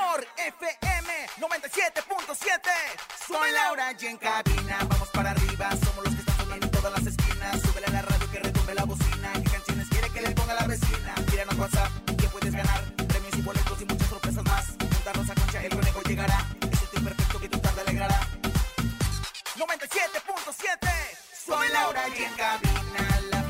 mejor FM 97.7. Soy Laura y en cabina, vamos para arriba. Somos los que están sonando en todas las esquinas. Súbele a la radio que retumbe la bocina. ¿Qué canciones quiere que le ponga la vecina? Tíranos WhatsApp que puedes ganar. Premios y boletos y muchas sorpresas más. Juntarnos a concha, el conejo llegará. Es el tío perfecto que tu tarde alegrará. 97.7 Soy Laura y en cabina La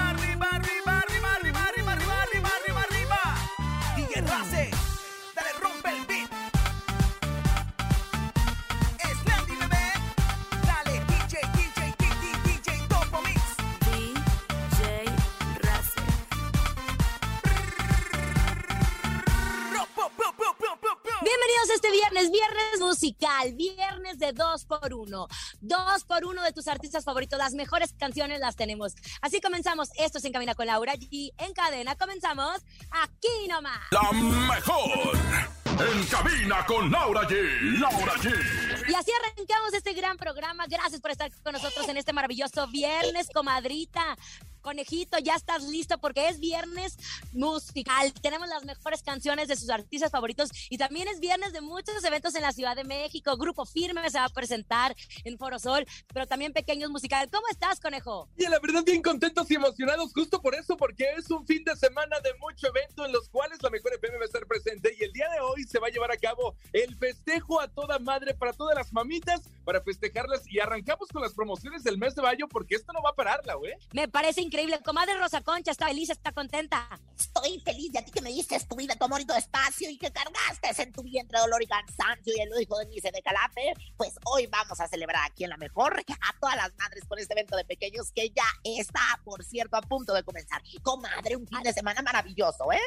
viernes, viernes musical, viernes de dos por uno. Dos por uno de tus artistas favoritos, las mejores canciones las tenemos. Así comenzamos, esto es En Camina con Laura G. En cadena comenzamos aquí nomás. La mejor. En cabina con Laura G. Laura G. Y así arrancamos este gran programa. Gracias por estar con nosotros en este maravilloso viernes, comadrita. Conejito, ya estás listo porque es viernes musical. Tenemos las mejores canciones de sus artistas favoritos y también es viernes de muchos eventos en la Ciudad de México. Grupo Firme se va a presentar en Foro Sol, pero también pequeños musical. ¿Cómo estás, Conejo? Y la verdad, bien contentos y emocionados, justo por eso, porque es un fin de semana de mucho evento en los cuales la mejor FM va a estar presente. Y el día de hoy se va a llevar a cabo el festejo a toda madre para todas las mamitas, para festejarlas. Y arrancamos con las promociones del mes de mayo, porque esto no va a parar, la güey. Me parece increíble. Comadre Rosa Concha está feliz, está contenta. Estoy feliz de a ti que me diste tu vida, tu amor y espacio y que cargaste en tu vientre dolor y cansancio y el hijo de Nice de Calape. Pues hoy vamos a celebrar aquí en la mejor a todas las madres con este evento de pequeños que ya está, por cierto, a punto de comenzar. Comadre, un fin de semana maravilloso, ¿eh?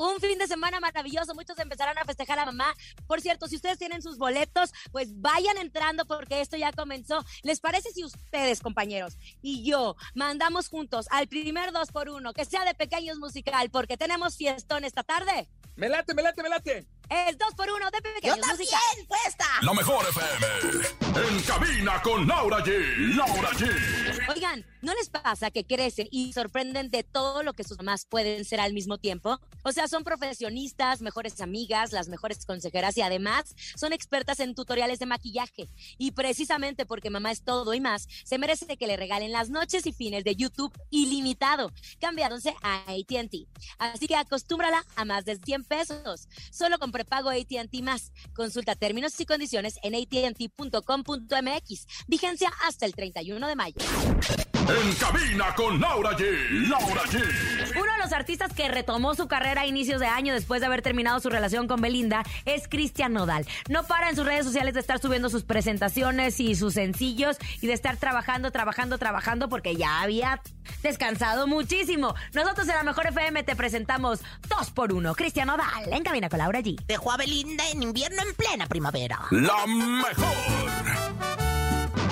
Un fin de semana maravilloso, muchos empezarán a festejar a mamá. Por cierto, si ustedes tienen sus boletos, pues vayan entrando porque esto ya comenzó. ¿Les parece si ustedes, compañeros, y yo mandamos juntos al primer dos por uno, que sea de pequeños musical, porque tenemos fiestón esta tarde? Me late, me late, me late. Es dos por uno de Yo pequeños también, musical. puesta. La mejor FM. En cabina con Laura G. Laura G. Oigan, ¿no les pasa que crecen y sorprenden de todo lo que sus mamás pueden ser al mismo tiempo? O sea, son profesionistas, mejores amigas, las mejores consejeras y además son expertas en tutoriales de maquillaje. Y precisamente porque mamá es todo y más, se merece que le regalen las noches y fines de YouTube ilimitado, cambiándose a ATT. Así que acostúmbrala a más de 100 pesos, solo con prepago ATT más. Consulta términos y condiciones en att.com.mx. Vigencia hasta el 31 de mayo. En cabina con Laura G. Laura G. Uno de los artistas que retomó su carrera a inicios de año después de haber terminado su relación con Belinda es Cristian Nodal. No para en sus redes sociales de estar subiendo sus presentaciones y sus sencillos y de estar trabajando, trabajando, trabajando porque ya había descansado muchísimo. Nosotros en la Mejor FM te presentamos dos por uno. Cristian Nodal en cabina con Laura G. Dejó a Belinda en invierno en plena primavera. La mejor.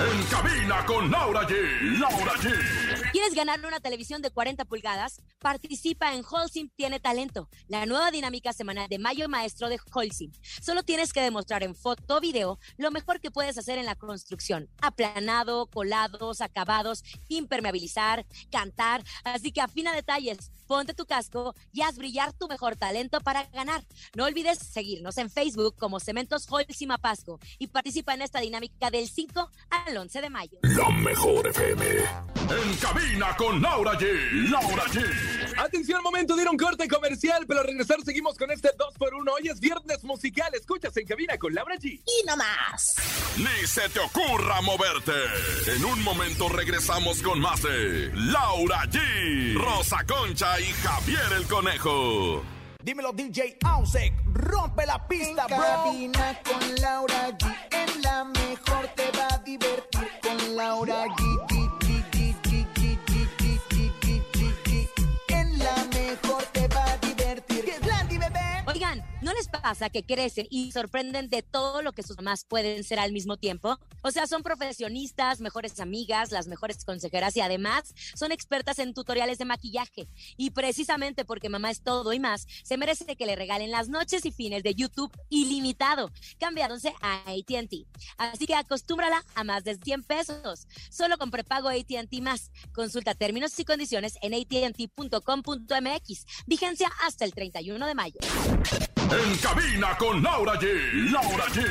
En cabina con Laura G. Laura G. ¿Quieres ganar una televisión de 40 pulgadas? Participa en Holcim Tiene Talento, la nueva dinámica semanal de Mayo Maestro de Holcim. Solo tienes que demostrar en foto o video lo mejor que puedes hacer en la construcción. Aplanado, colados, acabados, impermeabilizar, cantar. Así que afina detalles, ponte tu casco y haz brillar tu mejor talento para ganar. No olvides seguirnos en Facebook como Cementos Holcim Apasco y participa en esta dinámica del 5 al 11 de mayo. La mejor FM. En cabina con Laura G. Laura G. Atención, momento de ir a un corte comercial, pero al regresar seguimos con este 2x1. Hoy es viernes musical. Escuchas en cabina con Laura G. Y no más. Ni se te ocurra moverte. En un momento regresamos con más de Laura G, Rosa Concha y Javier el Conejo. Dímelo DJ Ausek, rompe la pista, En bro. cabina con Laura G. En la mejor te va a divertir con Laura G. pasa que crecen y sorprenden de todo lo que sus mamás pueden ser al mismo tiempo? O sea, son profesionistas, mejores amigas, las mejores consejeras y además son expertas en tutoriales de maquillaje. Y precisamente porque mamá es todo y más, se merece que le regalen las noches y fines de YouTube ilimitado, cambiándose a ATT. Así que acostúmbrala a más de 100 pesos. Solo con prepago ATT más. Consulta términos y condiciones en ATT.com.mx. Vigencia hasta el 31 de mayo. En cabina con Laura G. Laura G.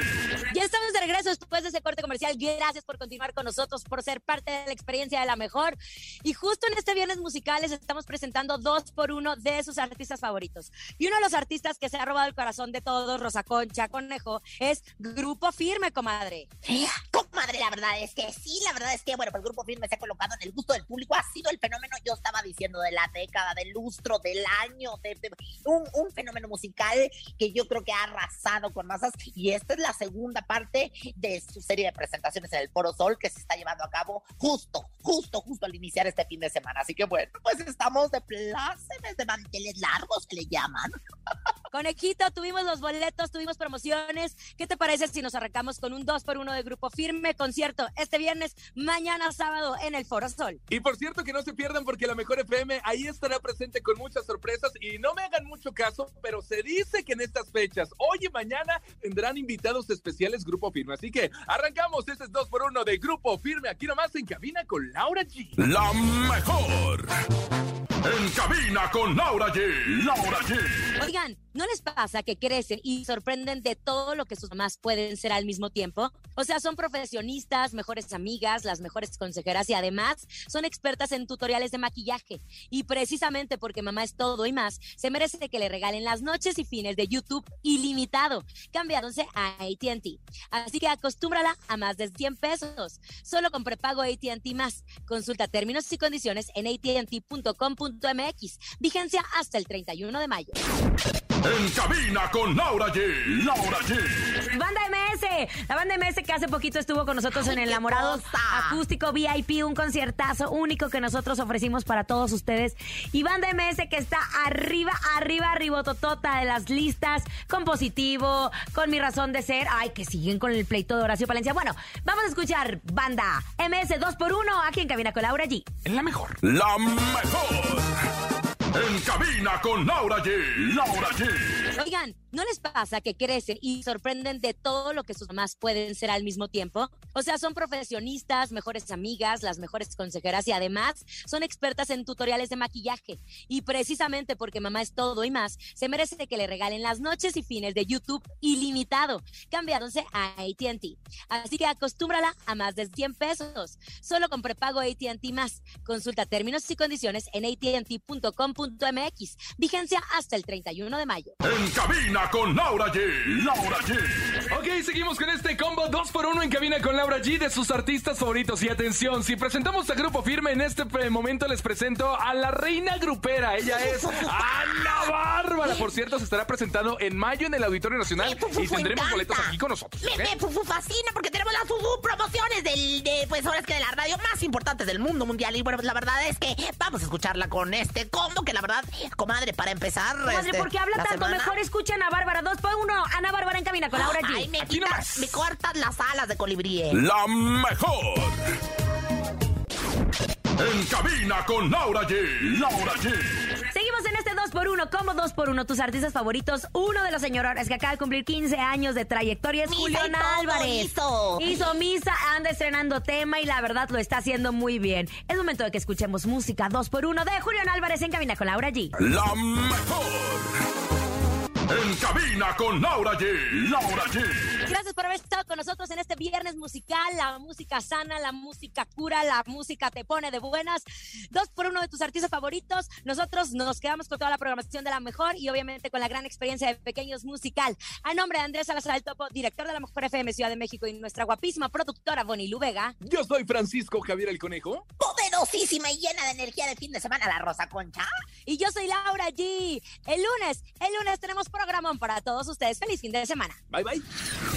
Ya estamos de regreso después de ese corte comercial. Gracias por continuar con nosotros, por ser parte de la experiencia de la mejor. Y justo en este viernes musicales estamos presentando dos por uno de sus artistas favoritos. Y uno de los artistas que se ha robado el corazón de todos, Rosa Concha Conejo, es Grupo Firme, comadre. Comadre, la verdad es que sí, la verdad es que, bueno, pues el grupo firme se ha colocado en el gusto del público. Ha sido el fenómeno, yo estaba diciendo, de la década, del lustro, del año, de, de- un, un fenómeno musical que yo creo que ha arrasado con masas. Y esta es la segunda parte de su serie de presentaciones en el Foro Sol que se está llevando a cabo justo, justo, justo al iniciar este fin de semana. Así que, bueno, pues estamos de plácemes, de manteles largos que le llaman. Conejito, tuvimos los boletos, tuvimos promociones. ¿Qué te parece si nos arrancamos con un dos por uno de Grupo Firme concierto este viernes, mañana sábado en el Foro Sol? Y por cierto que no se pierdan porque la mejor FM ahí estará presente con muchas sorpresas y no me hagan mucho caso, pero se dice que en estas fechas, hoy y mañana, tendrán invitados especiales Grupo Firme. Así que arrancamos, este es 2 por 1 de Grupo Firme, aquí nomás en cabina con Laura G. La mejor. En cabina con Laura G. Laura G. Oigan, ¿no les pasa que crecen y sorprenden de todo lo que sus mamás pueden ser al mismo tiempo? O sea, son profesionistas, mejores amigas, las mejores consejeras y además son expertas en tutoriales de maquillaje. Y precisamente porque mamá es todo y más, se merece que le regalen las noches y fines de YouTube ilimitado, cambiándose a ATT. Así que acostúmbrala a más de 100 pesos. Solo con prepago ATT más. Consulta términos y condiciones en ATT.com.mx. Vigencia hasta el 31 de mayo. En cabina con Laura G. Laura G. Banda MS, la banda MS que hace poquito estuvo con nosotros Ay, en Enamorados. Acústico VIP, un conciertazo único que nosotros ofrecimos para todos ustedes. Y banda MS que está arriba, arriba, arribototota de las listas, con positivo, con mi razón de ser. Ay, que siguen con el pleito de Horacio Palencia. Bueno, vamos a escuchar banda MS 2 por 1 aquí en Cabina con Laura G. En la mejor. La mejor. En cabina con Laura G. Laura G. ¿no les pasa que crecen y sorprenden de todo lo que sus mamás pueden ser al mismo tiempo? O sea, son profesionistas, mejores amigas, las mejores consejeras y además son expertas en tutoriales de maquillaje. Y precisamente porque mamá es todo y más, se merece que le regalen las noches y fines de YouTube ilimitado, cambiándose a ATT. Así que acostúmbrala a más de 100 pesos. Solo con prepago ATT más. Consulta términos y condiciones en ATT.com.mx. Vigencia hasta el 31 de mayo. En con Laura G. Laura G. Ok, seguimos con este combo 2 por 1 en cabina con Laura G de sus artistas favoritos. Y atención, si presentamos a Grupo Firme, en este pre- momento les presento a la reina grupera. Ella es Ana Bárbara. Por cierto, se estará presentando en mayo en el Auditorio Nacional Me, y tendremos encanta. boletos aquí con nosotros. Me, fascina porque tenemos las promociones del, de, pues ahora es que de la radio más importantes del mundo mundial. Y bueno, pues la verdad es que vamos a escucharla con este combo que la verdad, comadre, para empezar. Madre, este, ¿por qué habla la tanto? semana- Mejor escuchen a Bárbara 2 por 1 Ana Bárbara en Cabina con Laura G. Ay, me Aquí quitas, nomás. me cortas las alas de colibrí. eh. La mejor. En cabina con Laura G. Laura G. Seguimos en este 2x1, como 2x1, tus artistas favoritos. Uno de los señores que acaba de cumplir 15 años de trayectoria es Misa Julián Álvarez. hizo. Hizo misa, anda estrenando tema y la verdad lo está haciendo muy bien. Es momento de que escuchemos música 2x1 de Julián Álvarez en cabina con Laura G. La mejor. En cabina con Laura G. Laura G. Gracias por haber estado con nosotros en este viernes musical. La música sana, la música cura, la música te pone de buenas. Dos por uno de tus artistas favoritos. Nosotros nos quedamos con toda la programación de la mejor y obviamente con la gran experiencia de Pequeños Musical. A nombre de Andrés Salazar del Topo, director de la Mejor FM Ciudad de México y nuestra guapísima productora Bonnie Luvega. Yo soy Francisco Javier el Conejo. Poderosísima y llena de energía de fin de semana, la Rosa Concha. Y yo soy Laura G. El lunes, el lunes tenemos programón para todos ustedes. Feliz fin de semana. Bye bye.